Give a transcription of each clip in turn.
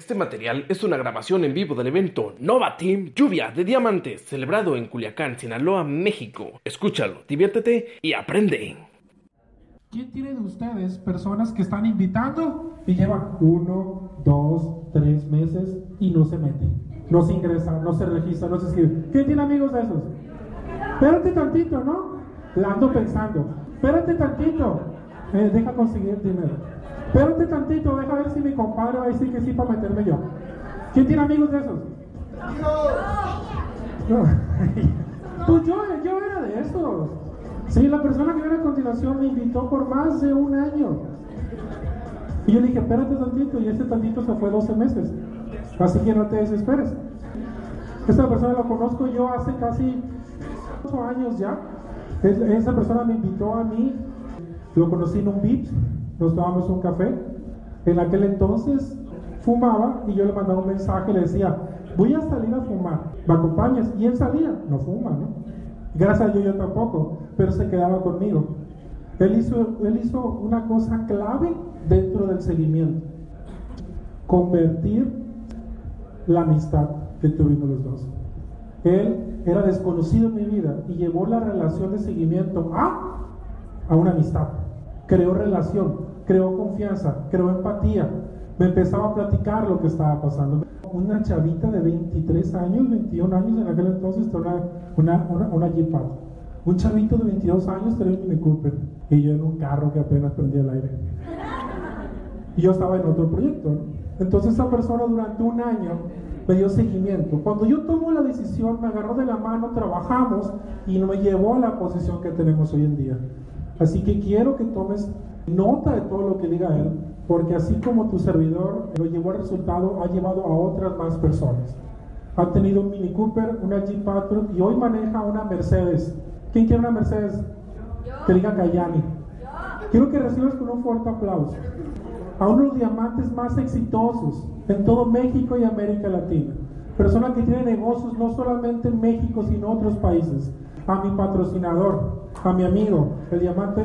Este material es una grabación en vivo del evento Nova Team Lluvia de Diamantes, celebrado en Culiacán, Sinaloa, México. Escúchalo, diviértete y aprende. ¿Quién tiene de ustedes personas que están invitando y llevan uno, dos, tres meses y no se meten? No se ingresan, no se registran, no se escriben. ¿Quién tiene amigos de esos? Espérate tantito, ¿no? La ando pensando. Espérate tantito. Eh, deja conseguir dinero. Espérate tantito, deja ver si mi compadre va a decir que sí para meterme yo. ¿Quién tiene amigos de esos? No. Pues yo, yo era de esos. Sí, la persona que viene a continuación me invitó por más de un año. Y yo le dije, espérate tantito, y ese tantito se fue 12 meses. Así que no te desesperes. Esta persona la conozco yo hace casi 8 años ya. Esa persona me invitó a mí, lo conocí en un beat nos tomamos un café. En aquel entonces fumaba y yo le mandaba un mensaje, le decía, voy a salir a fumar, ¿me acompañas? Y él salía, no fuma, ¿no? Gracias a Dios yo tampoco, pero se quedaba conmigo. Él hizo, él hizo una cosa clave dentro del seguimiento, convertir la amistad que tuvimos los dos. Él era desconocido en mi vida y llevó la relación de seguimiento a, a una amistad. Creó relación, creó confianza, creó empatía. Me empezaba a platicar lo que estaba pasando. Una chavita de 23 años, 21 años en aquel entonces, una, una, una, una Un chavito de 22 años tenía un Mini Cooper y yo en un carro que apenas prendía el aire. Y yo estaba en otro proyecto. Entonces esa persona durante un año me dio seguimiento. Cuando yo tomo la decisión, me agarró de la mano, trabajamos y me llevó a la posición que tenemos hoy en día. Así que quiero que tomes Nota de todo lo que diga él, porque así como tu servidor lo llevó al resultado, ha llevado a otras más personas. Ha tenido un Mini Cooper, una Jeep Patriot y hoy maneja una Mercedes. ¿Quién quiere una Mercedes? Que diga Cayani. Quiero que recibas con un fuerte aplauso a uno de los diamantes más exitosos en todo México y América Latina. Persona que tiene negocios no solamente en México, sino en otros países. A mi patrocinador, a mi amigo, el diamante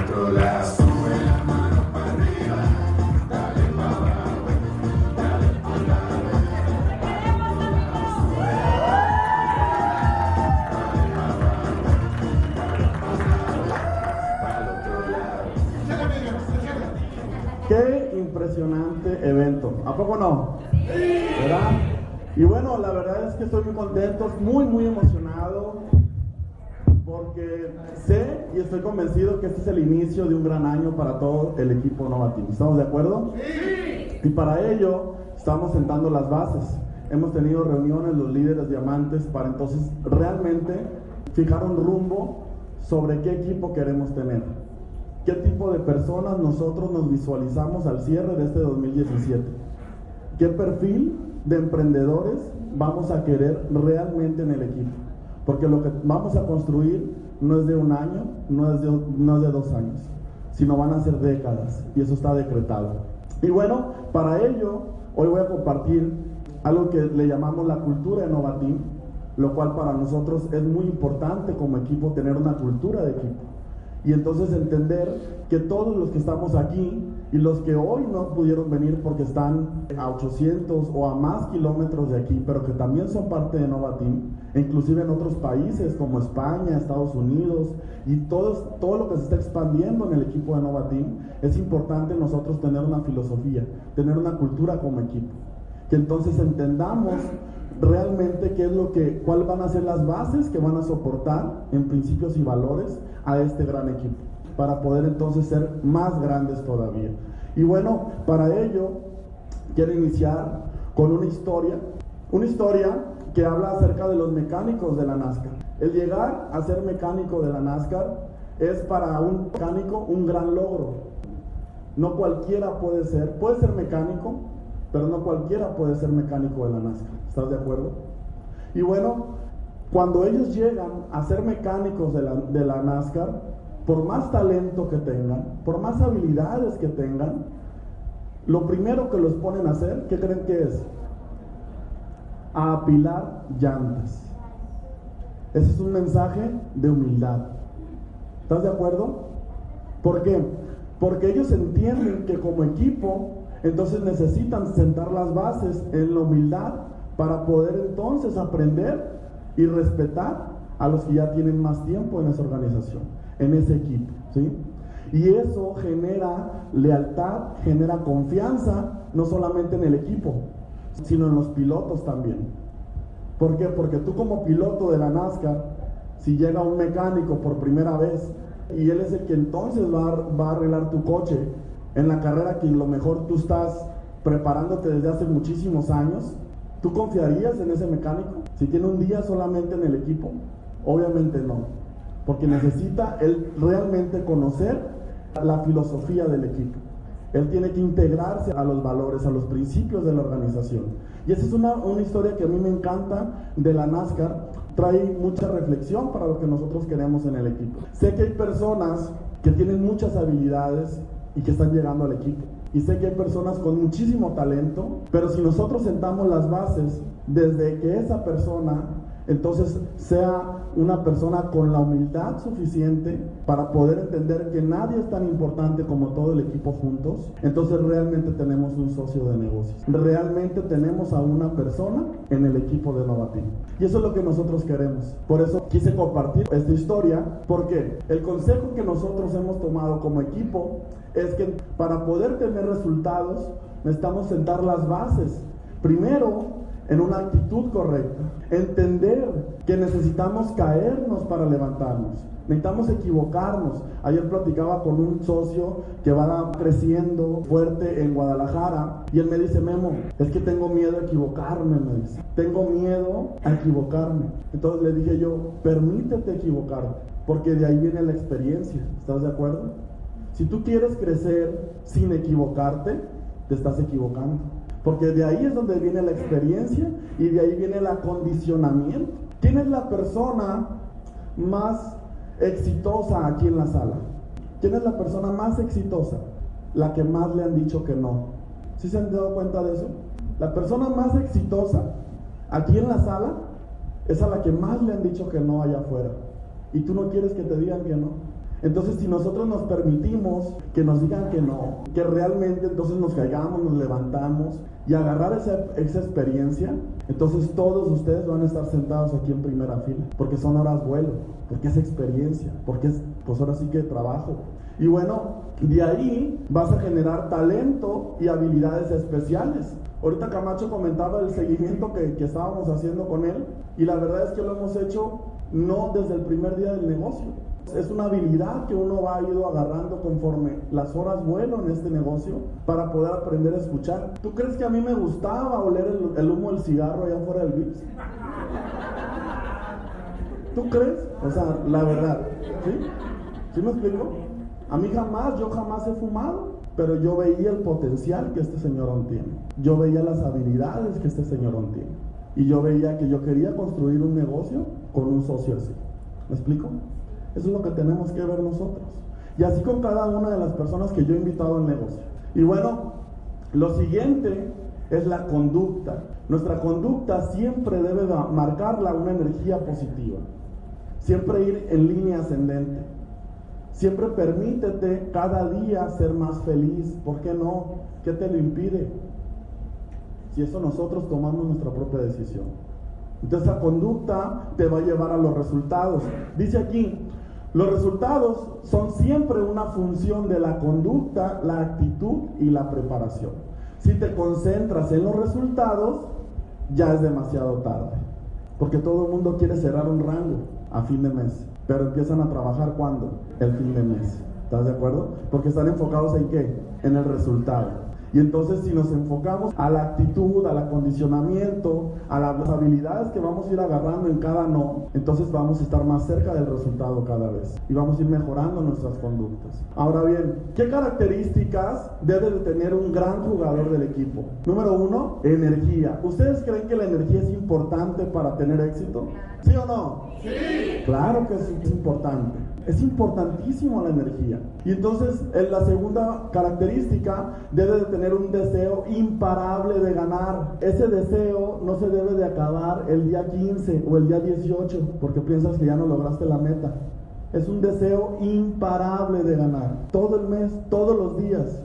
evento. ¿A poco no? ¿Verdad? Y bueno, la verdad es que estoy muy contento, muy, muy emocionado, porque sé y estoy convencido que este es el inicio de un gran año para todo el equipo Novatim. ¿Estamos de acuerdo? Y para ello estamos sentando las bases. Hemos tenido reuniones los líderes diamantes para entonces realmente fijar un rumbo sobre qué equipo queremos tener qué tipo de personas nosotros nos visualizamos al cierre de este 2017. ¿Qué perfil de emprendedores vamos a querer realmente en el equipo? Porque lo que vamos a construir no es de un año, no es de, no es de dos años, sino van a ser décadas y eso está decretado. Y bueno, para ello, hoy voy a compartir algo que le llamamos la cultura de Novatim, lo cual para nosotros es muy importante como equipo tener una cultura de equipo. Y entonces entender que todos los que estamos aquí y los que hoy no pudieron venir porque están a 800 o a más kilómetros de aquí, pero que también son parte de Novatim, inclusive en otros países como España, Estados Unidos y todo, todo lo que se está expandiendo en el equipo de Novatim, es importante nosotros tener una filosofía, tener una cultura como equipo. Que entonces entendamos realmente qué es lo que, cuáles van a ser las bases que van a soportar en principios y valores a este gran equipo. para poder entonces ser más grandes todavía. Y bueno, para ello quiero iniciar con una historia, una historia que habla acerca de los mecánicos de la NASCAR. El llegar a ser mecánico de la NASCAR es para un mecánico un gran logro. No cualquiera puede ser, puede ser mecánico, pero no cualquiera puede ser mecánico de la NASCAR. ¿Estás de acuerdo? Y bueno, cuando ellos llegan a ser mecánicos de la, de la NASCAR, por más talento que tengan, por más habilidades que tengan, lo primero que los ponen a hacer, ¿qué creen que es? A apilar llantas. Ese es un mensaje de humildad. ¿Estás de acuerdo? ¿Por qué? Porque ellos entienden que como equipo, entonces necesitan sentar las bases en la humildad para poder entonces aprender y respetar a los que ya tienen más tiempo en esa organización, en ese equipo. ¿sí? Y eso genera lealtad, genera confianza, no solamente en el equipo, sino en los pilotos también. ¿Por qué? Porque tú como piloto de la NASCAR, si llega un mecánico por primera vez y él es el que entonces va a, va a arreglar tu coche en la carrera que lo mejor tú estás preparándote desde hace muchísimos años, ¿tú confiarías en ese mecánico? Si tiene un día solamente en el equipo, obviamente no, porque necesita él realmente conocer la filosofía del equipo. Él tiene que integrarse a los valores, a los principios de la organización. Y esa es una, una historia que a mí me encanta de la NASCAR. Trae mucha reflexión para lo que nosotros queremos en el equipo. Sé que hay personas que tienen muchas habilidades y que están llegando al equipo. Y sé que hay personas con muchísimo talento, pero si nosotros sentamos las bases desde que esa persona entonces sea una persona con la humildad suficiente para poder entender que nadie es tan importante como todo el equipo juntos, entonces realmente tenemos un socio de negocios. Realmente tenemos a una persona en el equipo de Novatim. Y eso es lo que nosotros queremos. Por eso quise compartir esta historia, porque el consejo que nosotros hemos tomado como equipo es que para poder tener resultados necesitamos sentar las bases. Primero, en una actitud correcta. Entender que necesitamos caernos para levantarnos. Necesitamos equivocarnos. Ayer platicaba con un socio que va creciendo fuerte en Guadalajara y él me dice, Memo, es que tengo miedo a equivocarme, me dice. Tengo miedo a equivocarme. Entonces le dije yo, permítete equivocarte, porque de ahí viene la experiencia. ¿Estás de acuerdo? Si tú quieres crecer sin equivocarte, te estás equivocando. Porque de ahí es donde viene la experiencia y de ahí viene el acondicionamiento. ¿Quién es la persona más exitosa aquí en la sala? ¿Quién es la persona más exitosa? La que más le han dicho que no. ¿Sí se han dado cuenta de eso? La persona más exitosa aquí en la sala es a la que más le han dicho que no allá afuera. Y tú no quieres que te digan que no. Entonces, si nosotros nos permitimos que nos digan que no, que realmente entonces nos caigamos, nos levantamos y agarrar esa, esa, experiencia, entonces todos ustedes van a estar sentados aquí en primera fila, porque son horas vuelo, porque es experiencia, porque es, pues ahora sí que trabajo. Y bueno, de ahí vas a generar talento y habilidades especiales. Ahorita Camacho comentaba el seguimiento que, que estábamos haciendo con él y la verdad es que lo hemos hecho no desde el primer día del negocio, es una habilidad que uno va ido agarrando conforme las horas vuelo en este negocio para poder aprender a escuchar. ¿Tú crees que a mí me gustaba oler el, humo del cigarro allá afuera del VIPS? ¿Tú crees? O sea, la verdad. ¿Sí? ¿Sí me explico? A mí jamás, yo jamás he fumado, pero yo veía el potencial que este señor tiene. Yo veía las habilidades que este señor tiene. Y yo veía que yo quería construir un negocio con un socio así. ¿Me explico? Eso es lo que tenemos que ver nosotros. Y así con cada una de las personas que yo he invitado al negocio. Y bueno, lo siguiente es la conducta. Nuestra conducta siempre debe marcarla una energía positiva. Siempre ir en línea ascendente. Siempre permítete cada día ser más feliz. ¿Por qué no? ¿Qué te lo impide? Si eso nosotros tomamos nuestra propia decisión. Entonces esa conducta te va a llevar a los resultados. Dice aquí, los resultados son siempre una función de la conducta, la actitud y la preparación. Si te concentras en los resultados, ya es demasiado tarde. Porque todo el mundo quiere cerrar un rango a fin de mes. Pero empiezan a trabajar cuando? El fin de mes. ¿Estás de acuerdo? Porque están enfocados en qué? En el resultado. Y entonces si nos enfocamos a la actitud, al acondicionamiento, a las habilidades que vamos a ir agarrando en cada no, entonces vamos a estar más cerca del resultado cada vez y vamos a ir mejorando nuestras conductas. Ahora bien, ¿qué características debe de tener un gran jugador del equipo? Número uno, energía. ¿Ustedes creen que la energía es importante para tener éxito? ¿Sí o no? Sí. Claro que es importante. Es importantísimo la energía. Y entonces, en la segunda característica, debe de tener un deseo imparable de ganar. Ese deseo no se debe de acabar el día 15 o el día 18 porque piensas que ya no lograste la meta. Es un deseo imparable de ganar. Todo el mes, todos los días.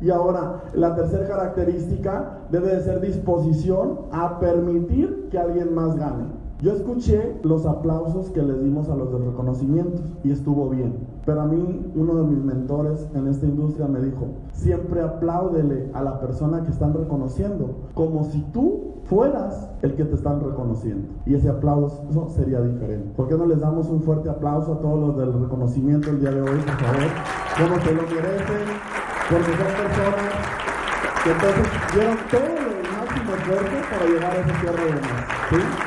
Y ahora, la tercera característica debe de ser disposición a permitir que alguien más gane. Yo escuché los aplausos que les dimos a los de reconocimientos y estuvo bien. Pero a mí uno de mis mentores en esta industria me dijo, siempre apláudele a la persona que están reconociendo, como si tú fueras el que te están reconociendo. Y ese aplauso sería diferente. ¿Por qué no les damos un fuerte aplauso a todos los del reconocimiento el día de hoy, por favor? Como se lo merecen, porque son personas que entonces dieron todo el máximo esfuerzo para llegar a ese cierre de más. ¿sí?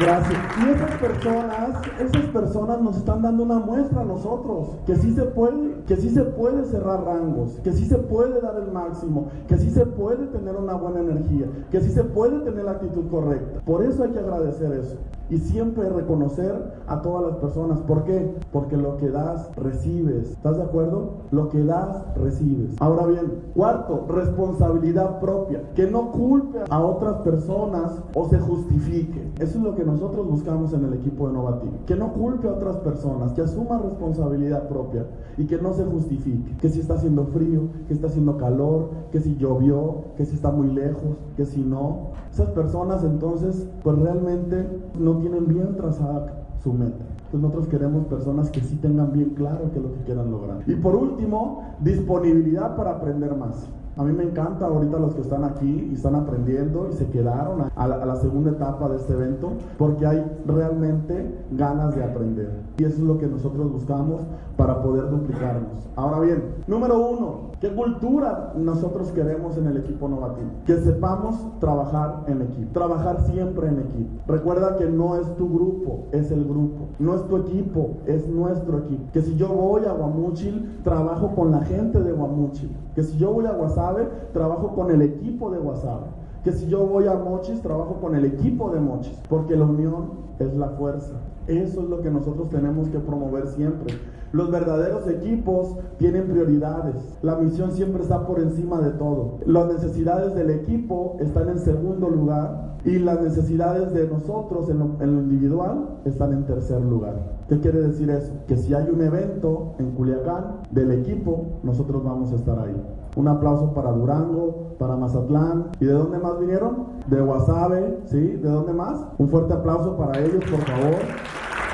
Gracias. Y esas personas, esas personas nos están dando una muestra a nosotros, que sí se puede, que sí se puede cerrar rangos, que sí se puede dar el máximo, que sí se puede tener una buena energía, que sí se puede tener la actitud correcta. Por eso hay que agradecer eso y siempre reconocer a todas las personas. ¿Por qué? Porque lo que das, recibes. ¿Estás de acuerdo? Lo que das, recibes. Ahora bien, cuarto, responsabilidad propia. Que no culpe a otras personas o se justifique. Eso es lo que nosotros buscamos en el equipo de Novativ. Que no culpe a otras personas, que asuma responsabilidad propia y que no se justifique. Que si está haciendo frío, que está haciendo calor, que si llovió, que si está muy lejos, que si no. Esas personas entonces, pues realmente no tienen bien trazada su meta. Entonces nosotros queremos personas que sí tengan bien claro qué es lo que quieran lograr. Y por último, disponibilidad para aprender más. A mí me encanta ahorita los que están aquí y están aprendiendo y se quedaron a la, segunda etapa de este evento porque hay realmente ganas de aprender. Y eso es lo que nosotros buscamos para poder duplicarnos. Ahora bien, número uno, ¿qué cultura nosotros queremos en el equipo Novativ? Que sepamos trabajar en equipo, trabajar siempre en equipo. Recuerda que no es tu grupo, es el grupo. No es tu equipo, es nuestro equipo. Que si yo voy a Guamuchil, trabajo con la gente de Guamuchil. Que si yo voy a Guasave, trabajo con el equipo de Guasave. Que si yo voy a Mochis, trabajo con el equipo de Mochis. Porque la unión es la fuerza. Eso es lo que nosotros tenemos que promover siempre. Los verdaderos equipos tienen prioridades. La misión siempre está por encima de todo. Las necesidades del equipo están en segundo lugar y las necesidades de nosotros en lo, individual están en tercer lugar. ¿Qué quiere decir eso? Que si hay un evento en Culiacán del equipo, nosotros vamos a estar ahí. Un aplauso para Durango, para Mazatlán. ¿Y de dónde más vinieron? De Guasave, ¿sí? ¿De dónde más? Un fuerte aplauso para ellos, por favor.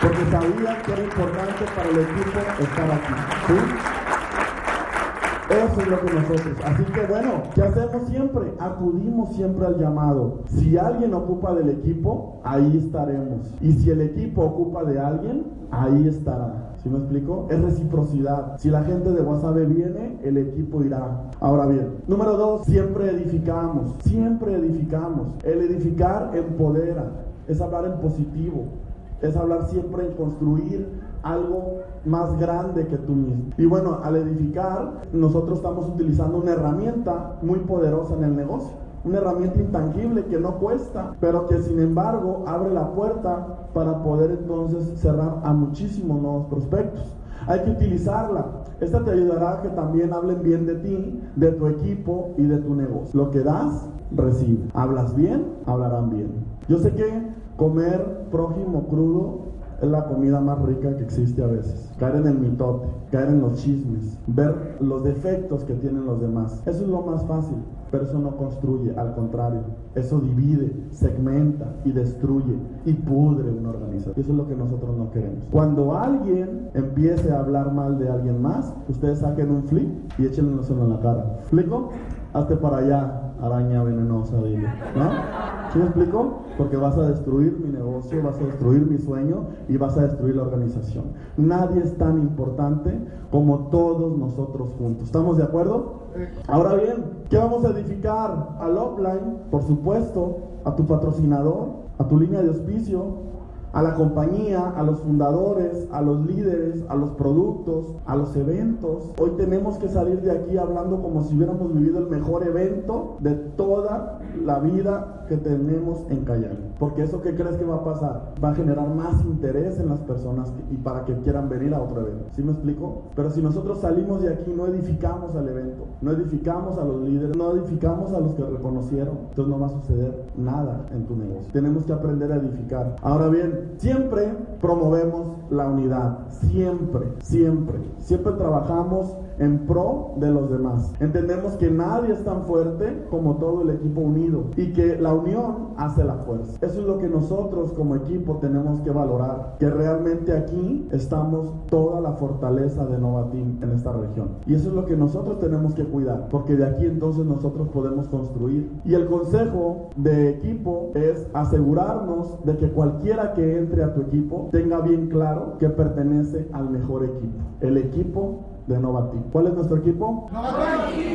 Porque sabían que era importante para el equipo estar aquí. ¿sí? Eso es lo que nosotros. Así que bueno, ¿qué hacemos siempre? Acudimos siempre al llamado. Si alguien ocupa del equipo, ahí estaremos. Y si el equipo ocupa de alguien, ahí estará. ¿Sí me explico? Es reciprocidad. Si la gente de Guasave viene, el equipo irá. Ahora bien, número dos, siempre edificamos. Siempre edificamos. El edificar empodera. Es hablar en positivo. Es hablar siempre en construir algo más grande que tú mismo. Y bueno, al edificar, nosotros estamos utilizando una herramienta muy poderosa en el negocio. Una herramienta intangible que no cuesta, pero que sin embargo abre la puerta para poder entonces cerrar a muchísimos nuevos prospectos. Hay que utilizarla. Esta te ayudará a que también hablen bien de ti, de tu equipo y de tu negocio. Lo que das, recibe. Hablas bien, hablarán bien. Yo sé que comer prójimo crudo es la comida más rica que existe a veces. Caer en el mitote, caer en los chismes, ver los defectos que tienen los demás. Eso es lo más fácil, pero eso no construye, al contrario, eso divide, segmenta y destruye y pudre una organización. Eso es lo que nosotros no queremos. Cuando alguien empiece a hablar mal de alguien más, ustedes saquen un flip y échenlo en la cara. ¿Flico? Hazte para allá, araña venenosa, dile. ¿No? ¿Sí me explico? Porque vas a destruir mi negocio, vas a destruir mi sueño y vas a destruir la organización. Nadie es tan importante como todos nosotros juntos. ¿Estamos de acuerdo? Ahora bien, ¿qué vamos a edificar? Al offline, por supuesto, a tu patrocinador, a tu línea de auspicio, a la compañía, a los fundadores, a los líderes, a los productos, a los eventos. Hoy tenemos que salir de aquí hablando como si hubiéramos vivido el mejor evento de toda la vida que tenemos en Cayenne. Porque eso que crees que va a pasar va a generar más interés en las personas y para que quieran venir a otro evento. ¿Sí me explico? Pero si nosotros salimos de aquí no edificamos al evento, no edificamos a los líderes, no edificamos a los que reconocieron, entonces no va a suceder nada en tu negocio. Tenemos que aprender a edificar. Ahora bien, Siempre promovemos la unidad, siempre, siempre. Siempre trabajamos en pro de los demás. Entendemos que nadie es tan fuerte como todo el equipo unido y que la unión hace la fuerza. Eso es lo que nosotros como equipo tenemos que valorar, que realmente aquí estamos toda la fortaleza de Nova Team en esta región. Y eso es lo que nosotros tenemos que cuidar, porque de aquí entonces nosotros podemos construir. Y el consejo de equipo es asegurarnos de que cualquiera que entre a tu equipo tenga bien claro que pertenece al mejor equipo. El equipo de Novateam. ¿Cuál es nuestro equipo?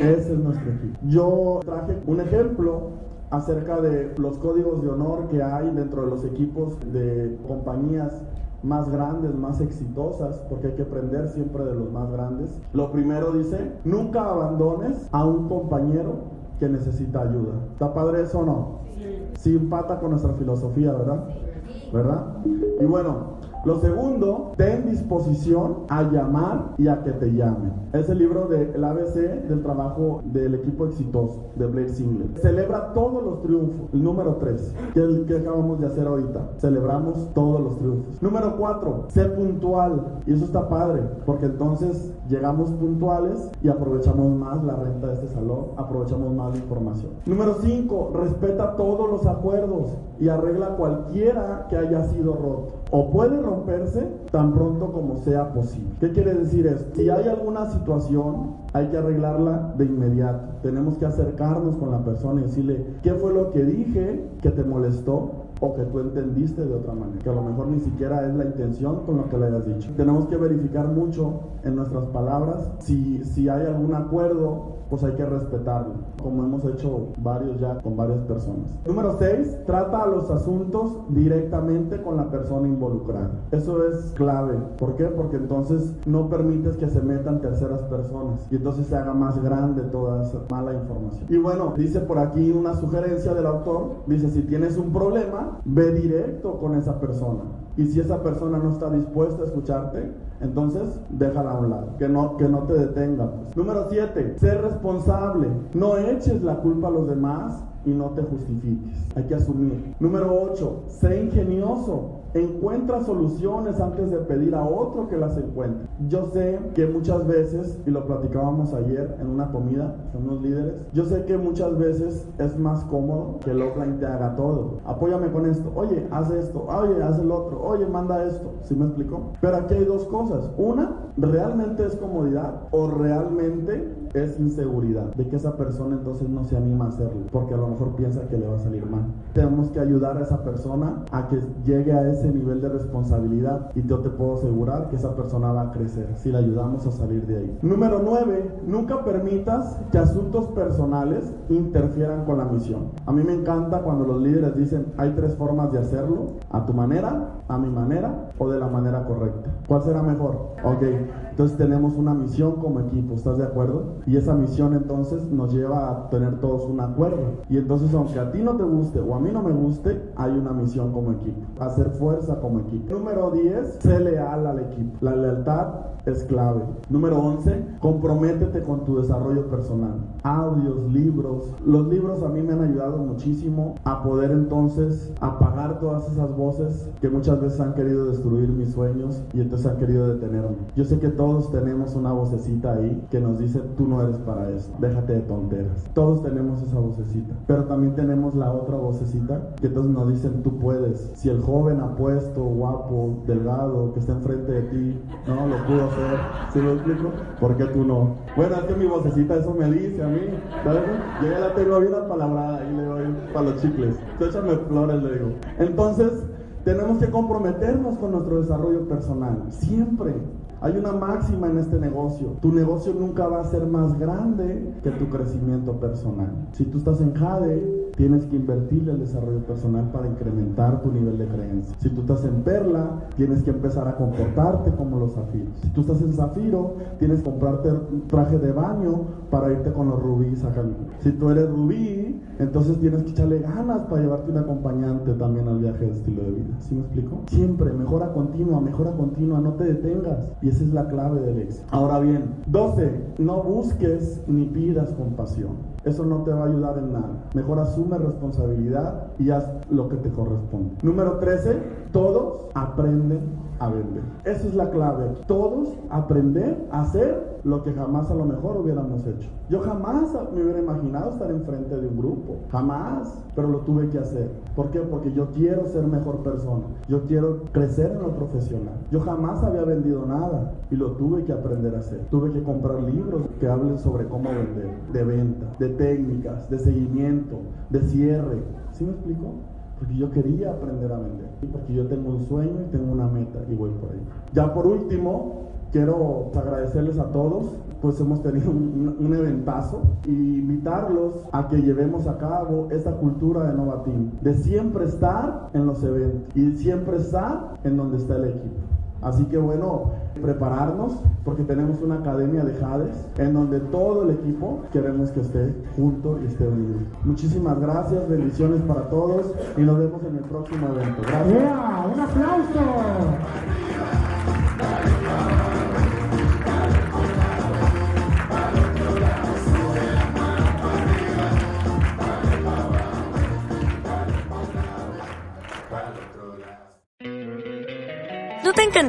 Ese es nuestro equipo. Yo traje un ejemplo acerca de los códigos de honor que hay dentro de los equipos de compañías más grandes, más exitosas, porque hay que aprender siempre de los más grandes. Lo primero dice, nunca abandones a un compañero que necesita ayuda. ¿Está padre eso o no? Sí. empata con nuestra filosofía, ¿verdad? ¿Verdad? Y bueno, lo segundo, ten disposición a llamar y a que te llamen. Es el libro del ABC del trabajo del equipo exitoso de Blair Singlet. Celebra todos los triunfos. Número 3, que es el que acabamos de hacer ahorita. Celebramos todos los triunfos. Número 4, sé puntual. Y eso está padre, porque entonces llegamos puntuales y aprovechamos más la renta de este salón, aprovechamos más la información. Número 5, respeta todos los acuerdos y arregla cualquiera que haya sido roto o puede romperse tan pronto como sea posible. ¿Qué quiere decir esto? Si hay alguna situación, hay que arreglarla de inmediato. Tenemos que acercarnos con la persona y decirle, ¿qué fue lo que dije que te molestó? O que tú entendiste de otra manera, que a lo mejor ni siquiera es la intención con lo que le hayas dicho. Tenemos que verificar mucho en nuestras palabras si, si hay algún acuerdo pues hay que respetarlo, como hemos hecho varios ya con varias personas. Número 6, trata los asuntos directamente con la persona involucrada. Eso es clave. ¿Por qué? Porque entonces no permites que se metan terceras personas y entonces se haga más grande toda esa mala información. Y bueno, dice por aquí una sugerencia del autor, dice si tienes un problema, ve directo con esa persona. Y si esa persona no está dispuesta a escucharte, entonces déjala a un lado, que no, que no te detenga. Pues. Número 7, ser responsable. No eches la culpa a los demás y no te justifiques. Hay que asumir. Número 8, sé ingenioso. Encuentra soluciones antes de pedir a otro que las encuentre. Yo sé que muchas veces, y lo platicábamos ayer en una comida con unos líderes, yo sé que muchas veces es más cómodo que el offline te haga todo. Apóyame con esto. Oye, haz esto. Oye, haz el otro. Oye, manda esto. ¿Sí me explico? Pero aquí hay dos cosas. Una, realmente es comodidad o realmente es inseguridad de que esa persona entonces no se anima a hacerlo porque a lo mejor piensa que le va a salir mal. Tenemos que ayudar a esa persona a que llegue a ese nivel de responsabilidad y yo te puedo asegurar que esa persona va a crecer si le ayudamos a salir de ahí. Número 9, nunca permitas que asuntos personales interfieran con la misión. A mí me encanta cuando los líderes dicen hay tres formas de hacerlo, a tu manera, a mi manera o de la manera correcta. ¿Cuál será mejor? Ok, entonces tenemos una misión como equipo, ¿estás de acuerdo? Y esa misión entonces nos lleva a tener todos un acuerdo. Y entonces aunque a ti no te guste o a mí no me guste, hay una misión como equipo. Hacer fuerza como equipo. Número 10, sé leal al equipo. La lealtad es clave. Número 11, comprométete con tu desarrollo personal. Audios, libros. Los libros a mí me han ayudado muchísimo a poder entonces apagar todas esas voces que muchas veces han querido destruir mis sueños y entonces han querido detenerme. Yo sé que todos tenemos una vocecita ahí que nos dice, tú no eres para eso, déjate de tonteras. Todos tenemos esa vocecita, pero también tenemos la otra vocecita que entonces nos dicen, tú puedes. Si el joven apuesto, guapo, delgado, que está enfrente de ti, no lo pudo hacer, ¿sí lo explico? ¿Por qué tú no? Bueno, es que mi vocecita eso me dice a mí, ¿sabes? Yo ya la tengo bien palabrada y le doy para los chicles. Entonces échame flores, le digo. Entonces, tenemos que comprometernos con nuestro desarrollo personal, siempre. Hay una máxima en este negocio. Tu negocio nunca va a ser más grande que tu crecimiento personal. Si tú estás en Jade, tienes que invertirle el desarrollo personal para incrementar tu nivel de creencia. Si tú estás en Perla, tienes que empezar a comportarte como los zafiros. Si tú estás en Zafiro, tienes que comprarte un traje de baño para irte con los rubíes a Cancún. Si tú eres rubí, entonces tienes que echarle ganas para llevarte un acompañante también al viaje de estilo de vida. ¿Sí me explico? Siempre, mejora continua, mejora continua, no te detengas. Y esa es la clave del éxito. Ahora bien, 12. No busques ni pidas compasión. Eso no te va a ayudar en nada. Mejor asume responsabilidad y haz lo que te corresponde. Número 13. Todos aprenden vender. Esa es la clave. Todos aprender a hacer lo que jamás a lo mejor hubiéramos hecho. Yo jamás me hubiera imaginado estar enfrente de un grupo. Jamás. Pero lo tuve que hacer. ¿Por qué? Porque yo quiero ser mejor persona. Yo quiero crecer en lo profesional. Yo jamás había vendido nada y lo tuve que aprender a hacer. Tuve que comprar libros que hablen sobre cómo vender, de venta, de técnicas, de seguimiento, de cierre. ¿Sí me explico? Porque yo quería aprender a vender. Porque yo tengo un sueño y tengo una meta y voy por ahí. Ya por último, quiero agradecerles a todos, pues hemos tenido un, eventazo y invitarlos a que llevemos a cabo esta cultura de Novatim, de siempre estar en los eventos y siempre estar en donde está el equipo. Así que bueno, prepararnos porque tenemos una academia de Jades en donde todo el equipo queremos que esté junto y esté unido. Muchísimas gracias, bendiciones para todos y nos vemos en el próximo evento. Gracias. ¡Un aplauso!